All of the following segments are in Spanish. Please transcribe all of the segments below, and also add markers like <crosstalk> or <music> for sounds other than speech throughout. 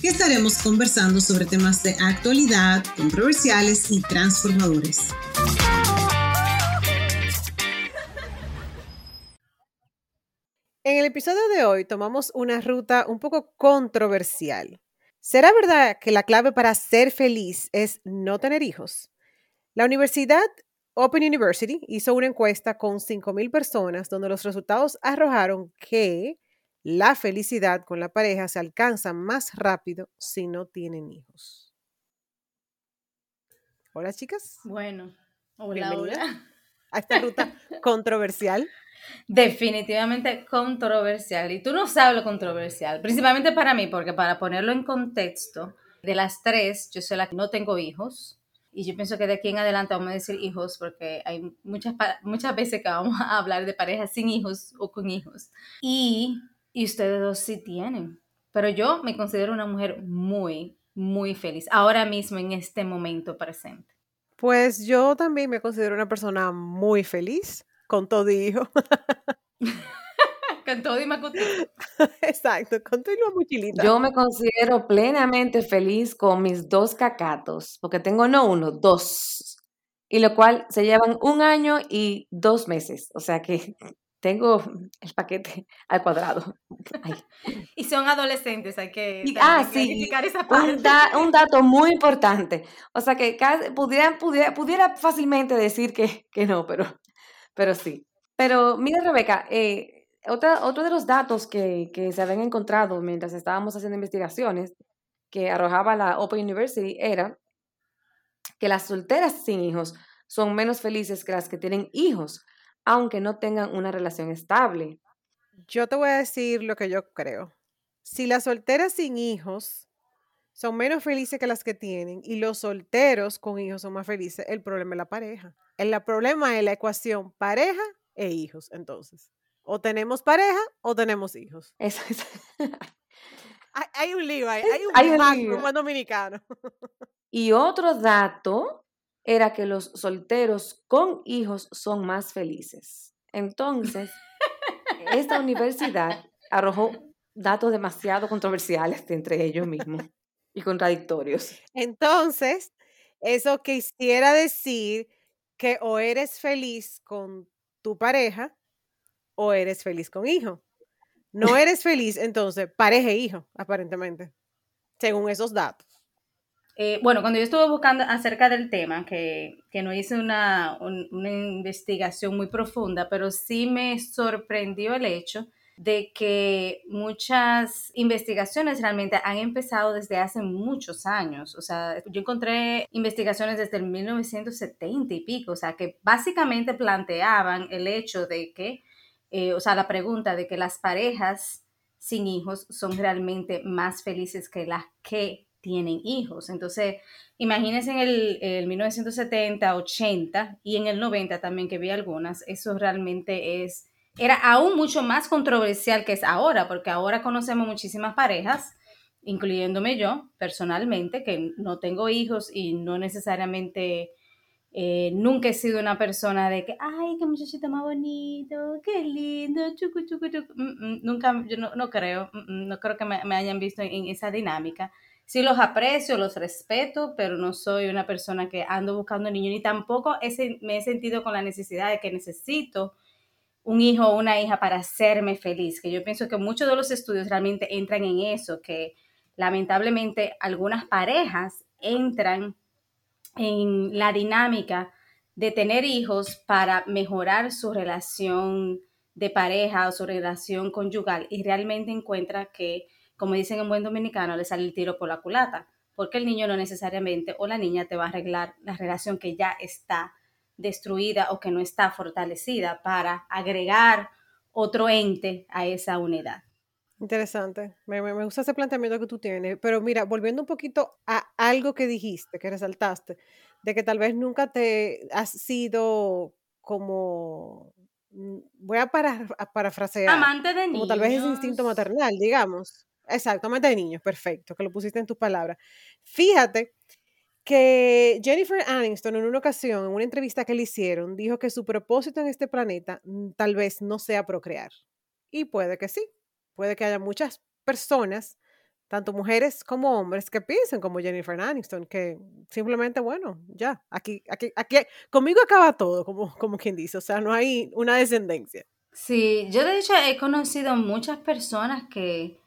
que estaremos conversando sobre temas de actualidad, controversiales y transformadores. En el episodio de hoy tomamos una ruta un poco controversial. ¿Será verdad que la clave para ser feliz es no tener hijos? La Universidad Open University hizo una encuesta con 5.000 personas donde los resultados arrojaron que la felicidad con la pareja se alcanza más rápido si no tienen hijos. Hola chicas. Bueno, hola, hola. A esta ruta <laughs> controversial. Definitivamente controversial. Y tú no sabes lo controversial, principalmente para mí, porque para ponerlo en contexto, de las tres, yo soy la que no tengo hijos. Y yo pienso que de aquí en adelante vamos a decir hijos, porque hay muchas, muchas veces que vamos a hablar de parejas sin hijos o con hijos. Y, y ustedes dos sí tienen. Pero yo me considero una mujer muy, muy feliz, ahora mismo en este momento presente. Pues yo también me considero una persona muy feliz con todo hijo. <laughs> con todo y <laughs> Exacto, con todo y mochilita. Yo me considero plenamente feliz con mis dos cacatos, porque tengo no uno, dos. Y lo cual se llevan un año y dos meses. O sea que tengo el paquete <laughs> al cuadrado. Y son adolescentes, hay que, ah, sí, esa parte. Un, dato muy importante. O sea que pudiera, pudiera, pudiera fácilmente decir que, que no, pero pero sí. Pero mira, Rebeca, eh, otra, otro de los datos que, que, se habían encontrado mientras estábamos haciendo investigaciones que arrojaba la Open University era que las solteras sin hijos son menos felices que las que tienen hijos, aunque no tengan una relación estable. Yo te voy a decir lo que yo creo. Si las solteras sin hijos son menos felices que las que tienen y los solteros con hijos son más felices, el problema es la pareja. El problema es la ecuación pareja e hijos, entonces. O tenemos pareja o tenemos hijos. <laughs> Eso es. hay, un lío <laughs> hay un, hay un dominicano. <laughs> y otro dato era que los solteros con hijos son más felices. Entonces, esta universidad arrojó datos demasiado controversiales entre ellos mismos y contradictorios. Entonces, eso quisiera decir que o eres feliz con tu pareja o eres feliz con hijo. No <laughs> eres feliz, entonces, pareja e hijo, aparentemente, según esos datos. Eh, bueno, cuando yo estuve buscando acerca del tema, que, no hice una, una investigación muy profunda, pero sí me sorprendió el hecho de que muchas investigaciones realmente han empezado desde hace muchos años. O sea, yo encontré investigaciones desde el 1970 y pico, o sea, que básicamente planteaban el hecho de que, eh, o sea, la pregunta de que las parejas sin hijos son realmente más felices que las que tienen hijos. Entonces, imagínense en el, el, 1970, 80 y en el 90 también que vi algunas, eso realmente es era aún mucho más controversial que es ahora, porque ahora conocemos muchísimas parejas, incluyéndome yo personalmente, que no tengo hijos y no necesariamente, eh, nunca he sido una persona de que, ay, qué muchachito más bonito, qué lindo, chucu, chucu, chucu. Mm, mm, nunca, yo no, creo, mm, no creo que me, hayan visto en, esa dinámica. Sí los aprecio, los respeto, pero no soy una persona que ando buscando niños, ni tampoco me he sentido con la necesidad de que necesito un hijo o una hija para hacerme feliz, que yo pienso que muchos de los estudios realmente entran en eso, que lamentablemente algunas parejas entran en la dinámica de tener hijos para mejorar su relación de pareja o su relación conyugal y realmente encuentra que, como dicen en buen dominicano, le sale el tiro por la culata, porque el niño no necesariamente o la niña te va a arreglar la relación que ya está destruida o que no está fortalecida para agregar otro ente a esa unidad. Interesante. Me, me, gusta ese planteamiento que tú tienes. Pero mira, volviendo un poquito a algo que dijiste, que resaltaste, de que tal vez nunca te has sido como, mm, voy a, para, parafrasear, amante de niños. Como tal vez ese instinto maternal, digamos. Exactamente, de niños, perfecto, que lo pusiste en tus palabras. Fíjate que Jennifer Aniston en una ocasión, en una entrevista que le hicieron, dijo que su propósito en este planeta mm, tal vez no sea procrear. Y puede que sí, puede que haya muchas personas, tanto mujeres como hombres, que piensen como Jennifer Aniston, que simplemente, bueno, ya, aquí, aquí, aquí, conmigo acaba todo, como, como quien dice, o sea, no hay una descendencia. Sí, yo de hecho he conocido muchas personas que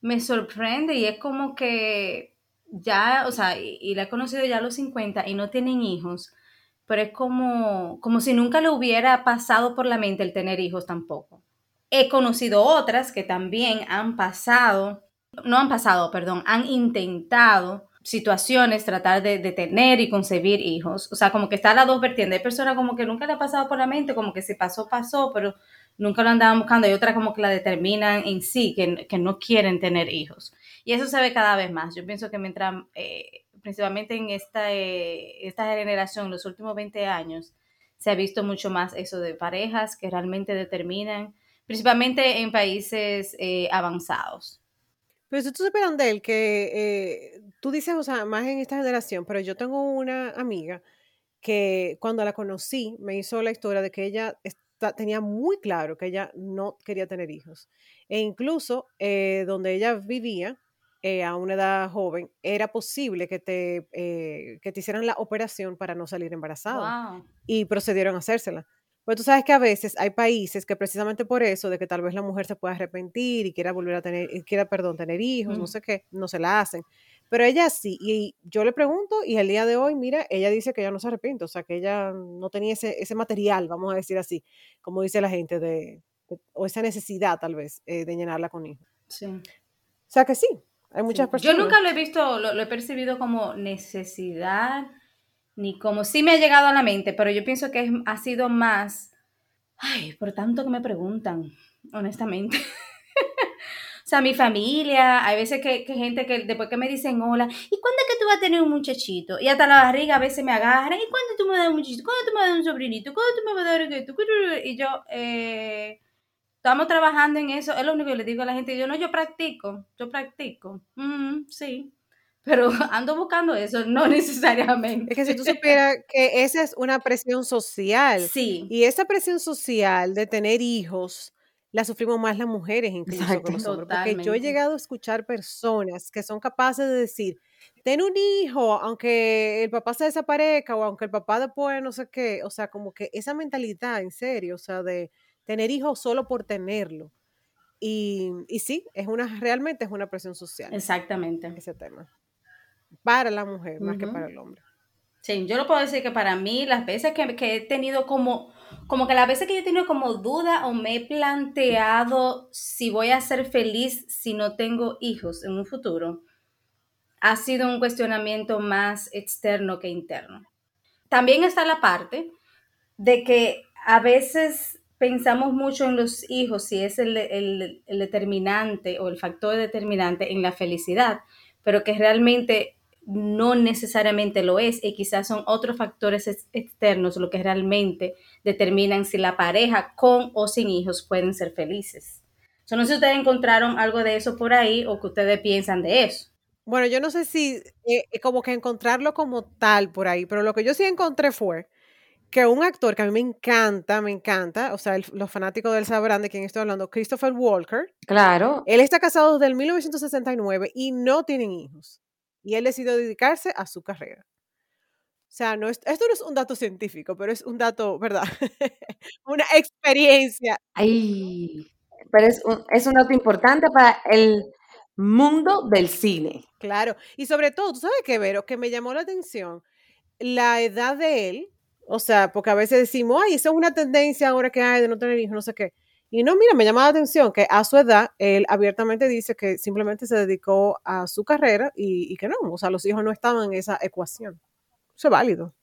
me sorprende y es como que ya, o sea, y, la he conocido ya a los 50 y no tienen hijos, pero es como, como si nunca le hubiera pasado por la mente el tener hijos tampoco. He conocido otras que también han pasado, no han pasado, perdón, han intentado situaciones, tratar de, de, tener y concebir hijos. O sea, como que está a las dos vertientes. Hay personas como que nunca le ha pasado por la mente, como que si pasó, pasó, pero nunca lo andaban buscando. Hay otras como que la determinan en sí, que, que no quieren tener hijos. Y eso se ve cada vez más. Yo pienso que mientras, eh, principalmente en esta, eh, esta generación, los últimos 20 años, se ha visto mucho más eso de parejas que realmente determinan, principalmente en países eh, avanzados. Pero si tú supieras él que tú dices, o sea, más en esta generación, pero yo tengo una amiga que cuando la conocí me hizo la historia de que ella tenía muy claro que ella no quería tener hijos. E incluso donde ella vivía, eh, a una edad joven, era posible que te, eh, que te hicieran la operación para no salir embarazada. Y procedieron a hacérsela. Pues tú sabes que a veces hay países que precisamente por eso, de que tal vez la mujer se pueda arrepentir y quiera volver a tener, quiera, perdón, tener hijos, no sé qué, no se la hacen. Pero ella sí, y yo le pregunto, y el día de hoy, mira, ella dice que ella no se arrepiente, o sea, que ella no tenía ese, ese material, vamos a decir así, como dice la gente, de, o esa necesidad tal vez eh, de llenarla con hijos. Sí. O sea que sí, hay muchas personas. Yo nunca lo he visto, lo, he percibido como necesidad, ni como sí me ha llegado a la mente, pero yo pienso que ha sido más, ay, por tanto que me preguntan, honestamente. <laughs> sea, mi familia, hay veces que, que, gente que después que me dicen hola, ¿y cuándo es que tú vas a tener un muchachito? Y hasta la barriga a veces me agarra, ¿y cuándo tú me das un muchachito? ¿Cuándo tú me das un sobrinito? ¿Cuándo tú me vas a dar esto? Y yo, eh, estamos trabajando en eso. Es lo único que le digo a la gente. Yo no, yo practico, yo practico. Mm, sí, pero <laughs> ando buscando eso, no necesariamente. Es que si tú supieras que esa es una presión social. Sí. Y esa presión social de tener hijos la sufrimos más las mujeres incluso que los hombres. Porque yo he llegado a escuchar personas que son capaces de decir, ten un hijo, aunque el papá se desaparezca o aunque el papá después no sé qué. O sea, como que esa mentalidad, en serio, o sea, de tener hijos solo por tenerlo. Y, y, sí, es una, realmente es una presión social. Exactamente. Ese tema. Para la mujer, más que para el hombre. Sí, yo lo puedo decir que para mí, las veces que, que, he tenido como, como que las veces que yo he tenido como duda o me he planteado si voy a ser feliz si no tengo hijos en un futuro, ha sido un cuestionamiento más externo que interno. También está la parte de que a veces pensamos mucho en los hijos, si es el, determinante o el factor determinante en la felicidad, pero que realmente no necesariamente lo es y quizás son otros factores externos lo que realmente determinan si la pareja con o sin hijos pueden ser felices. Yo no sé si ustedes encontraron algo de eso por ahí o que ustedes piensan de eso. Bueno, yo no sé si eh, como que encontrarlo como tal por ahí, pero lo que yo sí encontré fue que un actor que a mí me encanta, me encanta, o sea, los fanáticos de él sabrán de quién estoy hablando, Christopher Walker. Claro. Él está casado desde el 1969 y no tienen hijos. Y él decidió dedicarse a su carrera. O sea, no esto no es un dato científico, pero es un dato, ¿verdad? <laughs> Una experiencia. Ay, pero es un, es un dato importante para el mundo del cine. Claro, y sobre todo, ¿tú sabes qué, Vero? Que me llamó la atención la edad de él, o sea, porque a veces decimos, ay, esa es una tendencia ahora que hay de no tener hijos, no sé qué. Y no, mira, me llama la atención que a su edad él abiertamente dice que simplemente se dedicó a su carrera y, que no, o sea, los hijos no estaban en esa ecuación. Eso es válido.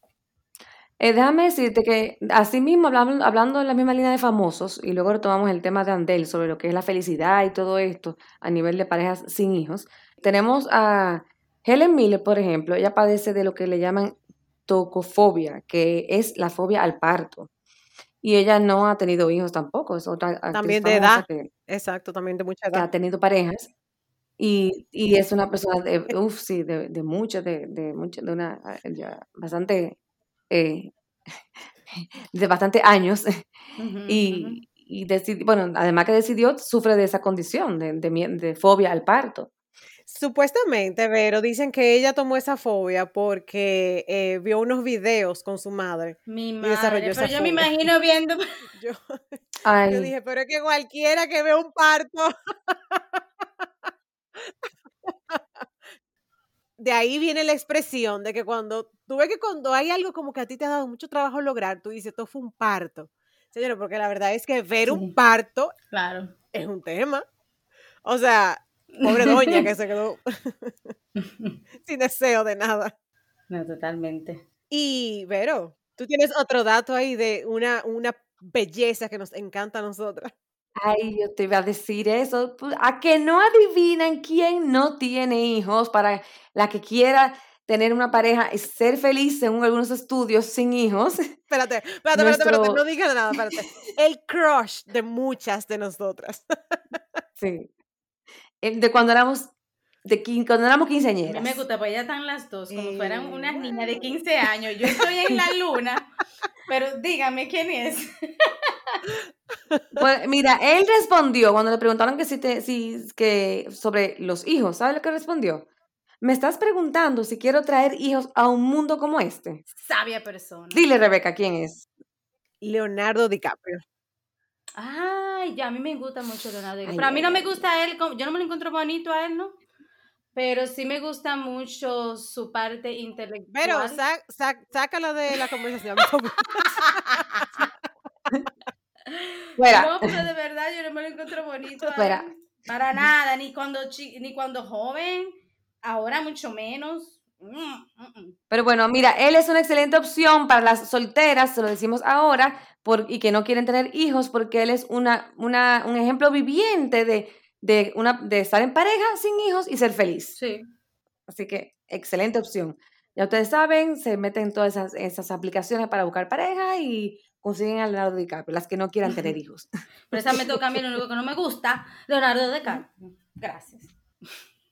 Eh, déjame decirte que así mismo, hablando, hablando en la misma línea de famosos, y luego retomamos el tema de Andel sobre lo que es la felicidad y todo esto a nivel de parejas sin hijos, tenemos a Helen Miller, por ejemplo, ella padece de lo que le llaman tocofobia, que es la fobia al parto. Y ella no ha tenido hijos tampoco, es otra También de edad. Exacto, también de mucha edad. Que ha tenido parejas. Y, y es una persona de, uff, sí, de, de mucha, de, de mucha, de una, ya, bastante, eh, <laughs> de bastante años. y, y bueno, además que decidió, sufre de esa condición, de, de, fobia al parto. Supuestamente, pero dicen que ella tomó esa fobia porque eh, vio unos videos con su madre. Mi madre, pero yo me imagino viendo... <laughs> Yo, yo, dije, pero es que cualquiera que ve un parto... <laughs> de ahí viene la expresión de que cuando tú ves que cuando hay algo como que a ti te ha dado mucho trabajo lograr, tú dices, esto fue un parto. Señora, porque la verdad es que ver un parto claro. es un tema. O sea, pobre doña que se <laughs> quedó <laughs> sin deseo de nada. No, totalmente. Y, Vero, tú tienes otro dato ahí de una, una belleza que nos encanta a nosotras. Ay, yo te iba a decir eso. Pues, a que no adivinan quién no tiene hijos para la que quiera tener una pareja y ser feliz según algunos estudios sin hijos. Espérate, espérate, espérate, espérate, no digas nada, espérate. El crush de muchas de nosotras. Sí. De cuando éramos de cuando éramos quinceañeras. A mí me gusta, pues ya están las dos, como fueran unas niñas de 15 años. Yo estoy en la luna, pero dígame quién es. Pues mira, él respondió cuando le preguntaron que si te, si, que sobre los hijos, ¿sabes lo que respondió? Me estás preguntando si quiero traer hijos a un mundo como este. Sabia persona. Dile, Rebeca, ¿quién es? Leonardo DiCaprio. Ay, ya, a mí me gusta mucho Leonardo DiCaprio. Pero a mí no me gusta él, yo no me lo encuentro bonito a él, ¿no? Pero sí me gusta mucho su parte intelectual. Pero sácalo de la conversación. <laughs> No, pero de verdad yo no me lo encuentro bonito. A él. Para nada, ni cuando, ni cuando joven ahora mucho menos. Mm, mm, mm. Pero bueno, mira, él es una excelente opción para las solteras, se lo decimos ahora, por, y que no quieren tener hijos, porque él es una, una, un ejemplo viviente de, de, una, de estar en pareja sin hijos y ser feliz. Sí. Así que, excelente opción. Ya ustedes saben, se meten en todas esas, esas aplicaciones para buscar pareja y consiguen a Leonardo DiCaprio, las que no quieran tener <laughs> hijos. Pero esa me toca a mí, lo único que no me gusta, Leonardo DiCaprio. Gracias.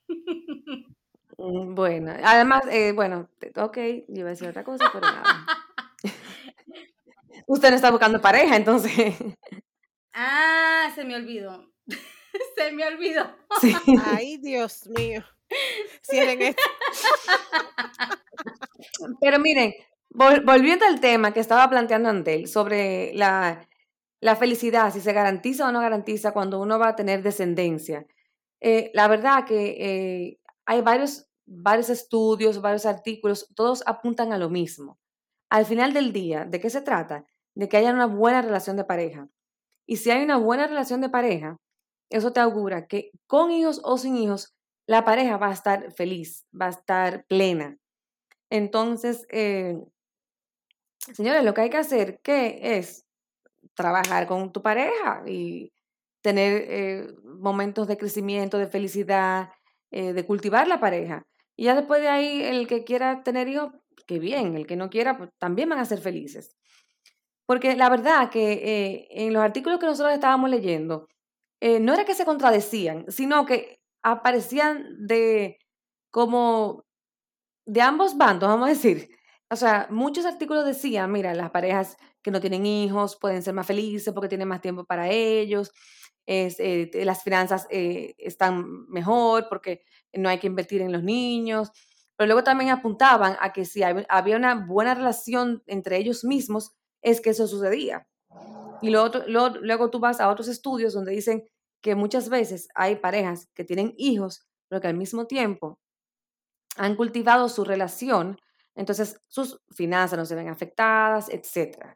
<laughs> Mm, bueno, además, eh, bueno, ok, yo iba a decir otra cosa, pero nada. <laughs> Usted no está buscando pareja, entonces. Ah, se me olvidó. <laughs> se me olvidó. Ay, Dios mío. Cierren esto. Pero miren, volviendo al tema que estaba planteando Andel sobre la, la, felicidad, si se garantiza o no garantiza cuando uno va a tener descendencia. Eh, la verdad que eh, hay varios, varios estudios, varios artículos, todos apuntan a lo mismo. Al final del día, ¿de qué se trata? De que haya una buena relación de pareja. Y si hay una buena relación de pareja, eso te augura que con hijos o sin hijos, la pareja va a estar feliz, va a estar plena. Entonces, eh, señores, lo que hay que hacer, ¿qué es? Trabajar con tu pareja y tener eh, momentos de crecimiento, de felicidad, eh, de cultivar la pareja. Y ya después de ahí, el que quiera tener hijos, qué bien, el que no quiera, pues también van a ser felices. Porque la verdad que eh, en los artículos que nosotros estábamos leyendo, eh, no era que se contradecían, sino que aparecían de como de ambos bandos, vamos a decir. O sea, muchos artículos decían, mira, las parejas que no tienen hijos pueden ser más felices porque tienen más tiempo para ellos, es, eh, las finanzas eh, están mejor porque no hay que invertir en los niños. Pero luego también apuntaban a que si había una buena relación entre ellos mismos, es que eso sucedía. Y luego, luego tú vas a otros estudios donde dicen que muchas veces hay parejas que tienen hijos, pero que al mismo tiempo han cultivado su relación, entonces sus finanzas no se ven afectadas, etcétera.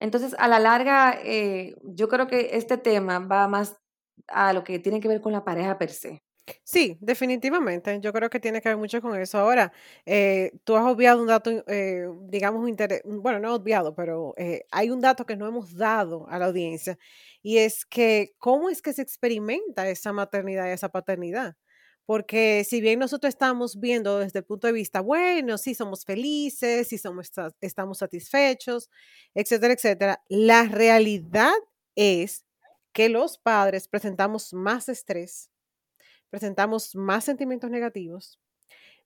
Entonces, a la larga, eh, yo creo que este tema va más a lo que tiene que ver con la pareja per se. Sí, definitivamente. Yo creo que tiene que ver mucho con eso. Ahora, eh, tú has obviado un dato, eh, digamos, bueno, no obviado, pero hay un dato que no hemos dado a la audiencia y es que cómo es que se experimenta esa maternidad y esa paternidad. Porque si bien nosotros estamos viendo desde el punto de vista, bueno, sí somos felices, sí somos, estamos satisfechos, etcétera, etcétera, la realidad es que los padres presentamos más estrés, presentamos más sentimientos negativos,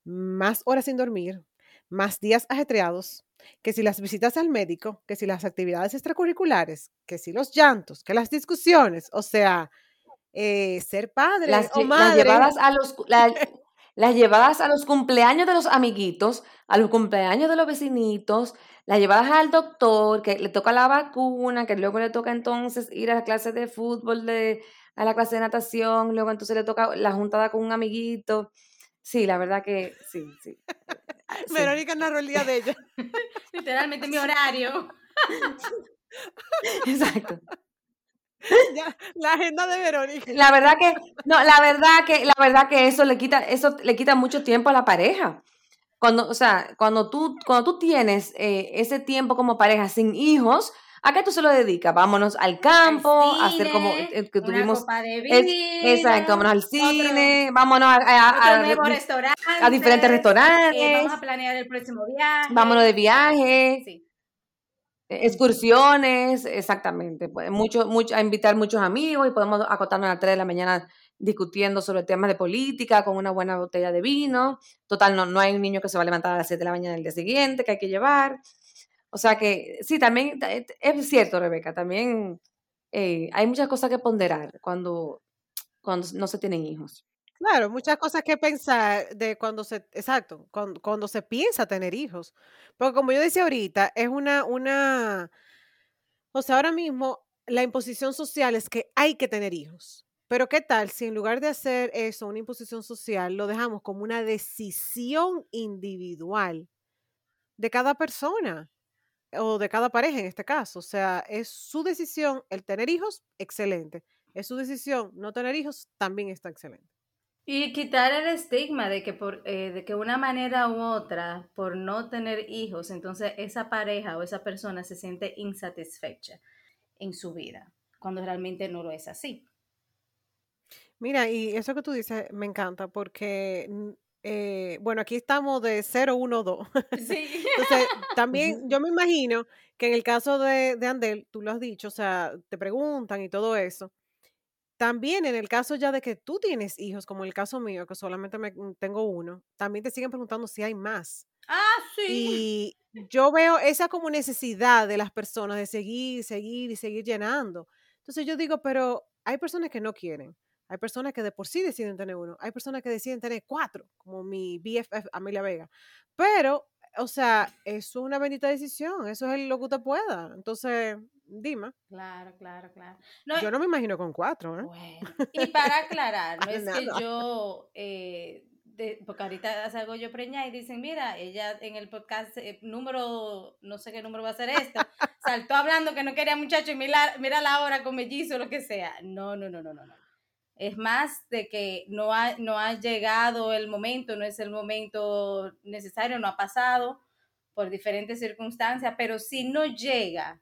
más horas sin dormir, más días ajetreados, que si las visitas al médico, que si las actividades extracurriculares, que si los llantos, que las discusiones, o sea, eh, ser padre las, o madre. Las llevadas, a los, las llevadas a los cumpleaños de los amiguitos, a los cumpleaños de los vecinitos, las llevadas al doctor, que le toca la vacuna, que luego le toca entonces ir a la clase de fútbol, de, a la clase de natación, luego entonces le toca la juntada con un amiguito. Sí, la verdad que sí, sí. <laughs> Verónica narró el día de ella. <laughs> Literalmente mi <laughs> horario. Exacto. <laughs> la agenda de Verónica. La verdad que, no, la verdad que, la verdad que eso le quita, eso le quita mucho tiempo a la pareja. Cuando, o sea, cuando tú, cuando tú tienes eh, ese tiempo como pareja sin hijos, ¿A qué tú se lo dedicas? Vámonos al campo, a hacer como eh, eh, que tuvimos. Una de exacto, vámonos al cine, vámonos a, a, a, diferentes restaurantes. vamos a planear el próximo viaje. Vámonos de viaje. Sí. E, excursiones, exactamente. Pues, mucho, mucho, a invitar muchos amigos y podemos acotarnos a las 3 de la mañana discutiendo sobre temas de política con una buena botella de vino. Total, no, no hay un niño que se va a levantar a las 7 de la mañana el día siguiente que hay que llevar. O sea que sí, también eh, es cierto, Rebeca, también eh, hay muchas cosas que ponderar cuando, cuando no se tienen hijos. Claro, muchas cosas que pensar de cuando se, exacto, cuando, cuando, se piensa tener hijos. Porque como yo decía ahorita, es una, una, o sea, ahora mismo la imposición social es que hay que tener hijos. Pero ¿qué tal si en lugar de hacer eso, una imposición social, lo dejamos como una decisión individual de cada persona? o de cada pareja en este caso. O sea, es su decisión el tener hijos, excelente. Es su decisión no tener hijos, también está excelente. Y quitar el estigma de que por eh, de que una manera u otra, por no tener hijos, entonces esa pareja o esa persona se siente insatisfecha en su vida, cuando realmente no lo es así. Mira, y eso que tú dices me encanta porque eh, bueno, aquí estamos de 012. Sí. <laughs> Entonces, también yo me imagino que en el caso de, de Andel, tú lo has dicho, o sea, te preguntan y todo eso. También en el caso ya de que tú tienes hijos, como el caso mío, que solamente me, mm, tengo uno, también te siguen preguntando si hay más. Ah, sí. Y yo veo esa como necesidad de las personas de seguir, seguir y seguir llenando. Entonces yo digo, pero hay personas que no quieren. Hay personas que de por sí deciden tener uno. Hay personas que deciden tener cuatro, como mi BFF Amelia Vega. Pero, o sea, eso es una bendita decisión. Eso es lo que usted pueda. Entonces, dime. Claro, claro, claro. yo no me imagino con cuatro. ¿eh? Bueno. <laughs> Y para aclarar, no es que yo... Eh, porque ahorita salgo yo preñada y dicen, mira, ella en el podcast eh, número, no sé qué número va a ser esto, saltó hablando que no quería muchacho y mira, mira la hora con mellizo, lo que sea. No, no, no, no, no, no. Es más de que no ha, no ha llegado el momento, no es el momento necesario, no ha pasado por diferentes circunstancias, pero si no llega,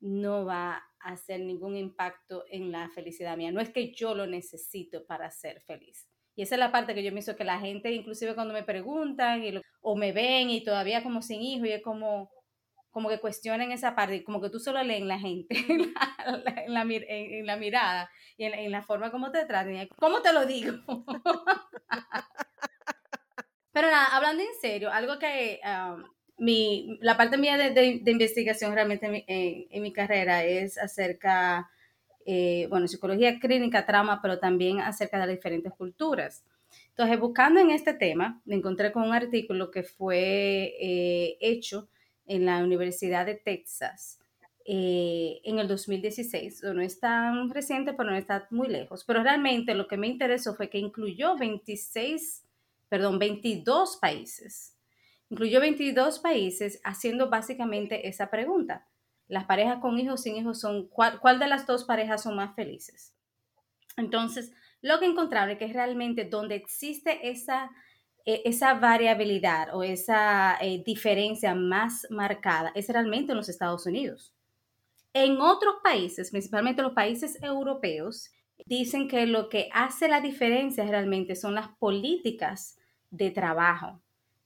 no va a hacer ningún impacto en la felicidad mía. No es que yo lo necesito para ser feliz. Y esa es la parte que yo pienso que la gente, inclusive cuando me preguntan o me ven y todavía como sin hijo, y es como, como que cuestionen esa parte, como que tú solo lees la gente <laughs> en la, en la, mirada y en, la forma como te tratan. ¿Cómo te lo digo? <laughs> Pero nada, hablando en serio, algo que mi, la parte mía de, investigación realmente en, mi carrera es acerca, eh, bueno, psicología clínica, trama, pero también acerca de las diferentes culturas. Entonces, buscando en este tema, me encontré con un artículo que fue eh, hecho en la Universidad de Texas eh, en el 2016. No es tan reciente, pero no está muy lejos. Pero realmente lo que me interesó fue que incluyó 26, perdón, 22 países. Incluyó 22 países haciendo básicamente esa pregunta. Las parejas con hijos sin hijos son, ¿cuál, de las dos parejas son más felices? Entonces, lo que encontraron es que realmente donde existe esa e, esa variabilidad o esa eh, diferencia más marcada es realmente en los Estados Unidos. En otros países, principalmente los países europeos, dicen que lo que hace la diferencia realmente son las políticas de trabajo.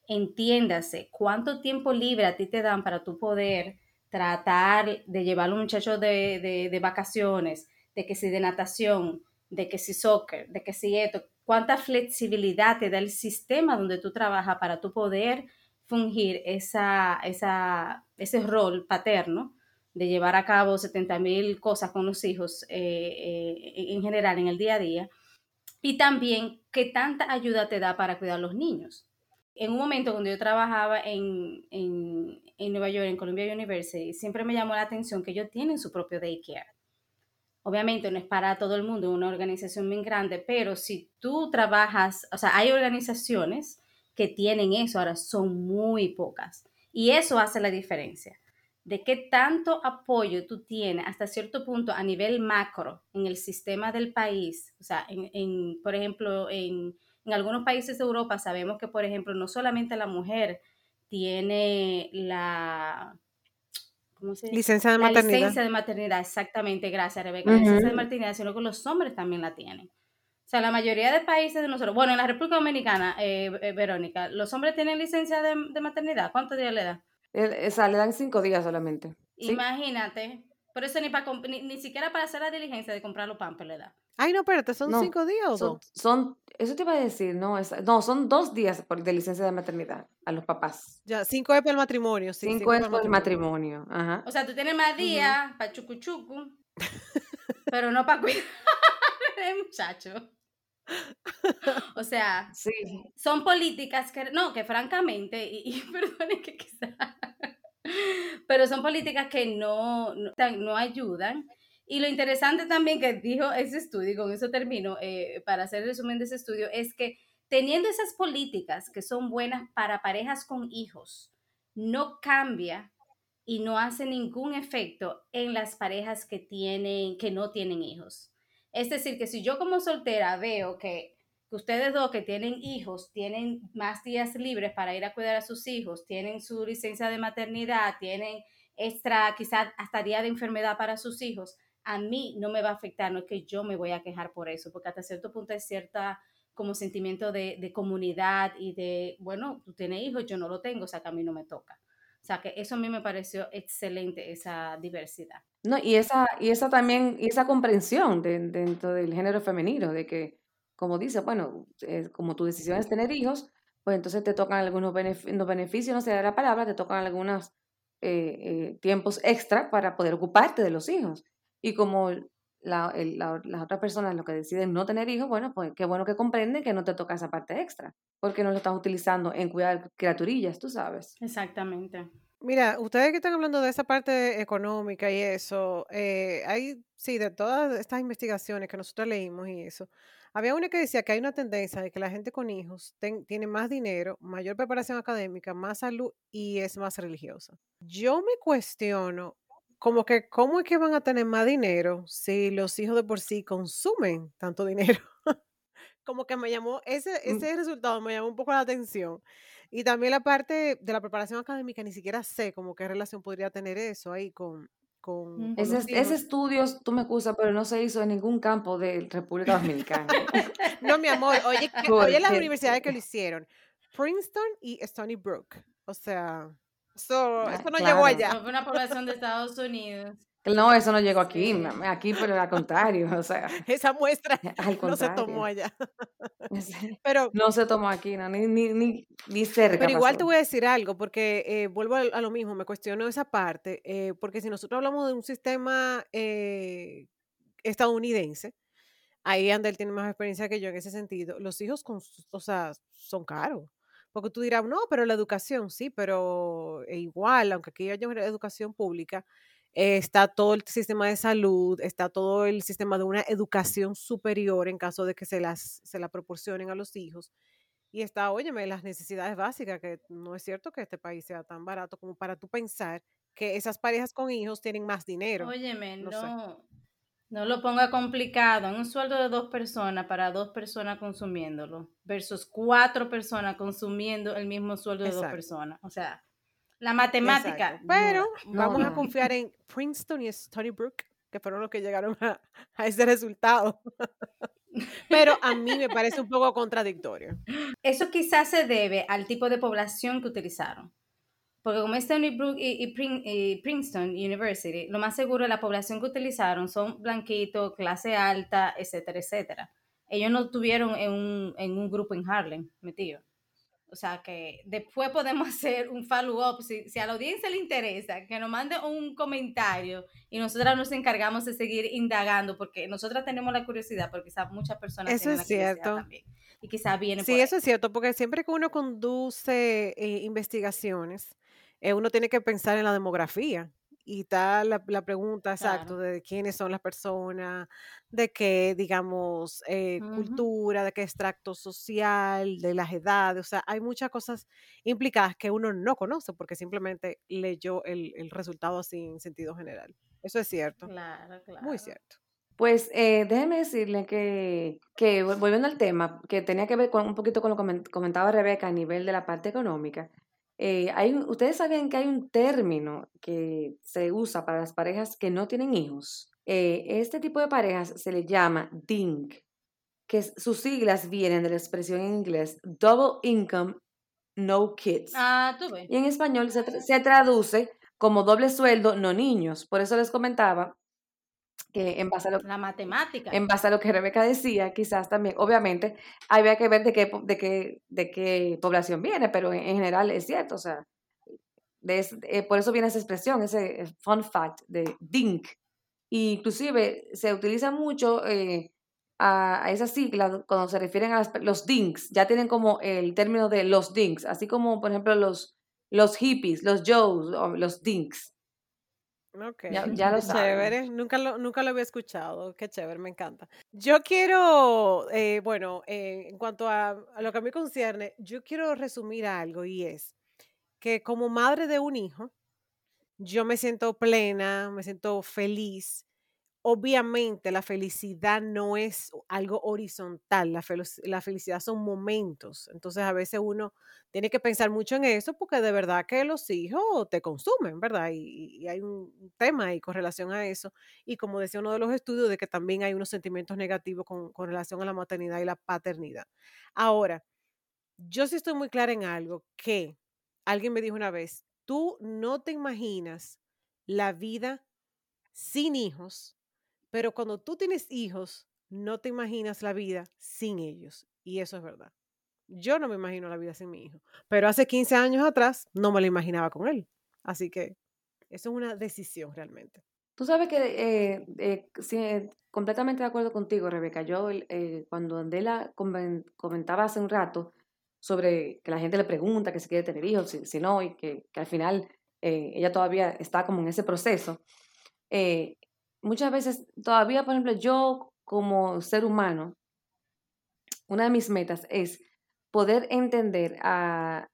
Entiéndase, cuánto tiempo libre a ti te dan para tu poder tratar de llevar a un muchacho de, de vacaciones, de que si de natación, de que si soccer, de que si esto, cuánta flexibilidad te da el sistema donde tú trabajas para tu poder fungir esa, esa, ese rol paterno de llevar a cabo 70 mil cosas con los hijos eh, eh, en general en el día a día. Y también qué tanta ayuda te da para cuidar a los niños. En un momento cuando yo trabajaba en, en, en Nueva York, en Columbia University, siempre me llamó la atención que ellos tienen su propio daycare. Obviamente no es para todo el mundo, una organización muy grande, pero si tú trabajas, o sea, hay organizaciones que tienen eso, ahora son muy pocas. Y eso hace la diferencia de qué tanto apoyo tú tienes hasta cierto punto a nivel macro en el sistema del país. O sea, en, por ejemplo, en, algunos países de Europa sabemos que, por ejemplo, no solamente la mujer tiene la... ¿cómo se Licencia de maternidad. Licencia de maternidad, exactamente, gracias Rebeca. La licencia de maternidad, sino que los hombres también la tienen. O sea, la mayoría de países de nosotros, bueno, en la República Dominicana, eh, eh, Verónica, ¿los hombres tienen licencia de, de maternidad? ¿Cuántos días le da? Esa, le dan cinco días solamente. Imagínate. Por eso ni, para, ni, siquiera para hacer la diligencia de comprar los pampers le da. Ay, no, espérate, ¿son cinco días o son, Son, eso te iba a decir, no, no, son dos días de licencia de maternidad a los papás. Ya, cinco es para el matrimonio. cinco, es para el matrimonio. Ajá. O sea, tú tienes más días para chucuchucu, <laughs> pero no para cuidar <laughs> muchacho. O sea, sí. son políticas que, no, que francamente, y, y <laughs> perdone que quizá, pero son políticas que no, no, ayudan. Y lo interesante también que dijo ese estudio, y con eso termino, eh, para hacer el resumen de ese estudio, es que teniendo esas políticas que son buenas para parejas con hijos, no cambia y no hace ningún efecto en las parejas que tienen, que no tienen hijos. Es decir, que si yo como soltera veo que, ustedes dos que tienen hijos tienen más días libres para ir a cuidar a sus hijos, tienen su licencia de maternidad, tienen extra, quizás hasta día de enfermedad para sus hijos, a mí no me va a afectar, no es que yo me voy a quejar por eso, porque hasta cierto punto es cierta como sentimiento de, de comunidad y de, bueno, tú tienes hijos, yo no lo tengo, o sea que a mí no me toca. O sea, que eso a mí me pareció excelente, esa diversidad. No, y esa, y esa también, y esa comprensión dentro del género femenino, de que, como dice, bueno, como tu decisión es tener hijos, pues entonces te tocan algunos beneficios, no sé la palabra, te tocan algunos eh, eh, tiempos extra para poder ocuparte de los hijos. Y como las otras personas lo que deciden no tener hijos, bueno, pues qué bueno que comprenden que no te toca esa parte extra, porque no lo estás utilizando en cuidar criaturillas, tú sabes. Exactamente. Mira, ustedes que están hablando de esa parte económica y eso, eh, hay, sí, de todas estas investigaciones que nosotros leímos y eso, había una que decía que hay una tendencia de que la gente con hijos tiene más dinero, mayor preparación académica, más salud y es más religiosa. Yo me cuestiono como que, ¿cómo es que van a tener más dinero si los hijos de por sí consumen tanto dinero? <laughs> como que me llamó, ese, mm. ese resultado me llamó un poco la atención. Y también la parte de la preparación académica, ni siquiera sé como qué relación podría tener eso ahí con... con, ese, ese, estudio, tú me excusas, pero no se hizo en ningún campo de República Dominicana. <laughs> no, mi amor, oye, <laughs> oye las universidades que lo hicieron. Princeton y Stony Brook. O sea, So, ah, no llegó allá. fue una población de Estados Unidos. No, eso no llegó aquí, aquí pero al contrario, o sea. <laughs> Esa muestra no se tomó allá. <laughs> Pero, no se tomó aquí, no, ni, ni, ni, cerca. Pero igual te voy a decir algo, porque eh, vuelvo a, lo mismo, me cuestiono esa parte, eh, porque si nosotros hablamos de un sistema eh, estadounidense, ahí Andel tiene más experiencia que yo en ese sentido, los hijos con, o sea, son caros. Porque tú dirás, no, pero la educación, sí, pero e igual, aunque aquí haya una educación pública, está todo el sistema de salud, está todo el sistema de una educación superior en caso de que se, las, se la proporcionen a los hijos. Y está, óyeme, las necesidades básicas, que no es cierto que este país sea tan barato como para tú pensar que esas parejas con hijos tienen más dinero. Óyeme, no, no lo ponga complicado. En un sueldo de dos personas para dos personas consumiéndolo versus cuatro personas consumiendo el mismo sueldo de dos personas. O sea, la matemática. Pero vamos a confiar en Princeton y Stony Brook que fueron los que llegaron a, ese resultado. <laughs> Pero a mí me parece un poco contradictorio. Eso quizás se debe al tipo de población que utilizaron. Porque como es Stony Brook y, Princeton University, lo más seguro la población que utilizaron son blanquitos, clase alta, etcétera, etcétera. Ellos no estuvieron en un, en un grupo en Harlem metido. O sea que después podemos <laughs> hacer un follow-up, si, si, a la audiencia le interesa, que nos mande un comentario y nosotras nos encargamos de seguir indagando, porque nosotras tenemos la curiosidad, porque quizás muchas personas eso tienen es cierto. también. Y quizás viene Sí, eso es cierto, porque siempre que uno conduce eh, investigaciones, eh, uno tiene que pensar en la demografía y está la, pregunta exacta de quiénes son las personas, de qué, digamos, eh, cultura, de qué extracto social, de las edades, o sea, hay muchas cosas implicadas que uno no conoce porque simplemente leyó el, resultado así en sentido general. Eso es cierto. Claro, claro. Muy cierto. Pues eh, déjeme decirle que, que, volviendo al tema, que tenía que ver con, un poquito con lo que comentaba Rebeca a nivel de la parte económica, eh, hay, ustedes saben que hay un término que se usa para las parejas que no tienen hijos. Eh, este tipo de parejas se le llama DINK, que sus siglas vienen de la expresión en inglés Double Income No Kids. Ah, y en español se, se traduce como doble sueldo, no niños. Por eso les comentaba que en base a lo, la matemática. En base a lo que Rebeca decía, quizás también, obviamente, había que ver de qué, de qué, de qué población viene, pero en, general es cierto, o sea, eh, por eso viene esa expresión, ese fun fact de DINK. Y inclusive se utiliza mucho eh, a, esa sigla cuando se refieren a los DINKs, ya tienen como el término de los DINKs, así como por ejemplo los, los hippies, los Joes, los DINKs. Ok, ya, <laughs> lo chévere. Nunca lo, nunca lo había escuchado. Qué chévere, me encanta. Yo quiero, eh, bueno, eh, en cuanto a, a, lo que a mí concierne, yo quiero resumir algo y es que como madre de un hijo, yo me siento plena, me siento feliz obviamente la felicidad no es algo horizontal, la, la, felicidad son momentos. Entonces a veces uno tiene que pensar mucho en eso porque de verdad que los hijos te consumen, ¿verdad? Y, hay un tema ahí con relación a eso. Y como decía uno de los estudios, de que también hay unos sentimientos negativos con, con relación a la maternidad y la paternidad. Ahora, yo sí estoy muy clara en algo que alguien me dijo una vez, tú no te imaginas la vida sin hijos pero cuando tú tienes hijos, no te imaginas la vida sin ellos. Y eso es verdad. Yo no me imagino la vida sin mi hijo. Pero hace 15 años atrás no me la imaginaba con él. Así que eso es una decisión realmente. Tú sabes que eh, eh, eh, completamente de acuerdo contigo, Rebeca. Yo cuando Andela comentaba hace un rato sobre que la gente le pregunta que si quiere tener hijos, si, no, y que, que al final ella todavía está como en ese proceso muchas veces, todavía, por ejemplo, yo como ser humano, una de mis metas es poder entender a,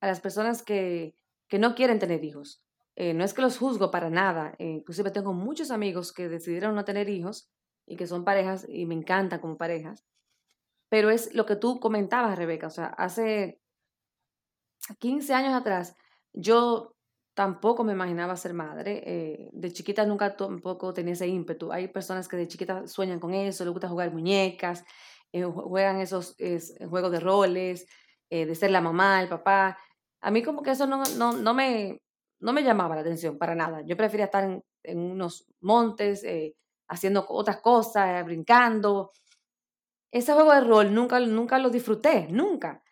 las personas que, no quieren tener hijos. Eh, no es que los juzgo para nada, eh, inclusive tengo muchos amigos que decidieron no tener hijos y que son parejas y me encantan como parejas, pero es lo que tú comentabas, Rebeca, o sea, hace 15 años atrás yo tampoco me imaginaba ser madre. Eh, de chiquita nunca tampoco tenía ese ímpetu. Hay personas que de chiquita sueñan con eso, les gusta jugar muñecas, eh, juegan esos juegos de roles, eh, de ser la mamá, el papá. A mí como que eso no, no, no, me, no me llamaba la atención para nada. Yo prefería estar en, en unos montes, haciendo otras cosas, brincando. Ese juego de rol nunca, nunca lo disfruté, nunca.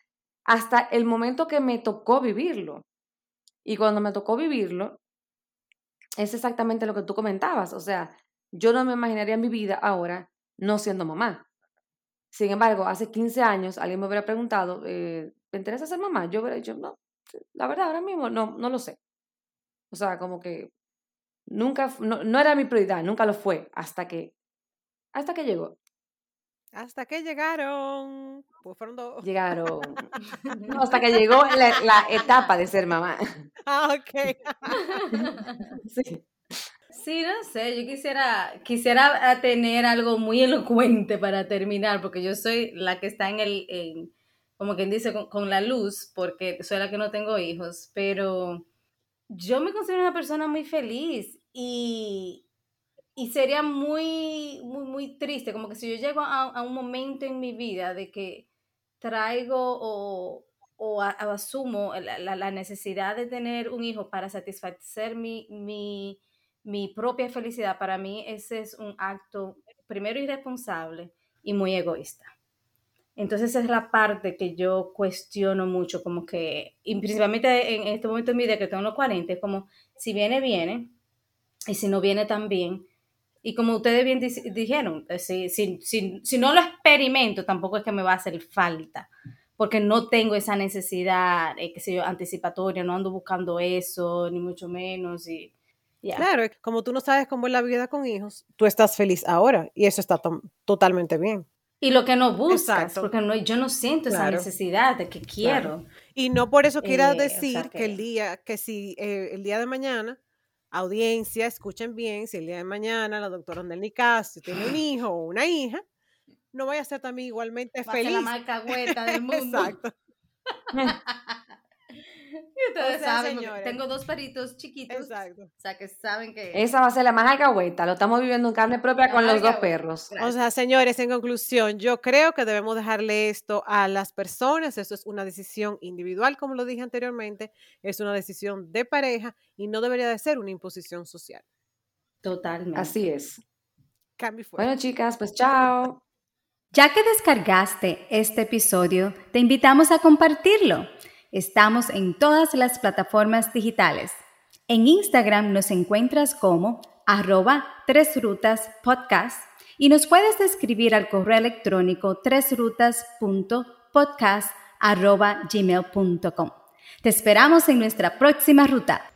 Hasta el momento que me tocó vivirlo. Y cuando me tocó vivirlo, es exactamente lo que tú comentabas. O sea, yo no me imaginaría mi vida ahora no siendo mamá. Sin embargo, hace 15 años alguien me hubiera preguntado, eh, ¿te interesa ser mamá? Yo hubiera dicho, no, la verdad, ahora mismo no, no lo sé. O sea, como que nunca, no, no era mi prioridad, nunca lo fue, hasta que, hasta que llegó. Hasta que llegaron. Pues fueron dos. Llegaron. <laughs> hasta que llegó la, etapa de ser mamá. <laughs> Ah, ok. <laughs> sí. Sí, no sé, yo quisiera, quisiera tener algo muy elocuente para terminar, porque yo soy la que está en el, en, como quien dice, con, con, la luz, porque soy la que no tengo hijos, pero yo me considero una persona muy feliz y y sería muy, muy, muy triste, como que si yo llego a, un momento en mi vida de que traigo o, o, asumo la, necesidad de tener un hijo para satisfacer mi, mi, mi propia felicidad, para mí ese es un acto primero irresponsable y muy egoísta. Entonces esa es la parte que yo cuestiono mucho, como que, y principalmente en este momento de mi vida que tengo los 40, es como, si viene, viene, y si no viene, también. Y como ustedes bien dijeron, eh, si, si, si, no lo experimento, tampoco es que me va a hacer falta, porque no tengo esa necesidad, eh, qué sé yo, anticipatoria, no ando buscando eso, ni mucho menos. Y, Claro, como tú no sabes cómo es la vida con hijos, tú estás feliz ahora y eso está totalmente bien. Y lo que no buscas, porque no, yo no siento esa necesidad de que quiero. Y no por eso quiera eh, decir que... el día, que si el día de mañana audiencia, escuchen bien, si el día de mañana la doctora Nelly Castro tiene un <laughs> hijo o una hija, no vaya a ser también igualmente Va feliz. A ser la marca del <laughs> mundo. Exacto. <laughs> <laughs> Y ustedes saben, tengo dos peritos chiquitos. Exacto. O sea, que saben que... Esa va a ser la más alcahueta. Lo estamos viviendo en carne propia con los dos perros. O sea, señores, en conclusión, yo creo que debemos dejarle esto a las personas. Esto es una decisión individual, como lo dije anteriormente. Es una decisión de pareja y no debería de ser una imposición social. Totalmente. Así es. Cambio Bueno, chicas, pues chao. Ya que descargaste este episodio, te invitamos a compartirlo. Estamos en todas las plataformas digitales. En Instagram nos encuentras como arroba tres rutas podcast y nos puedes escribir al correo electrónico tresrutas.podcast arroba gmail.com. Te esperamos en nuestra próxima ruta.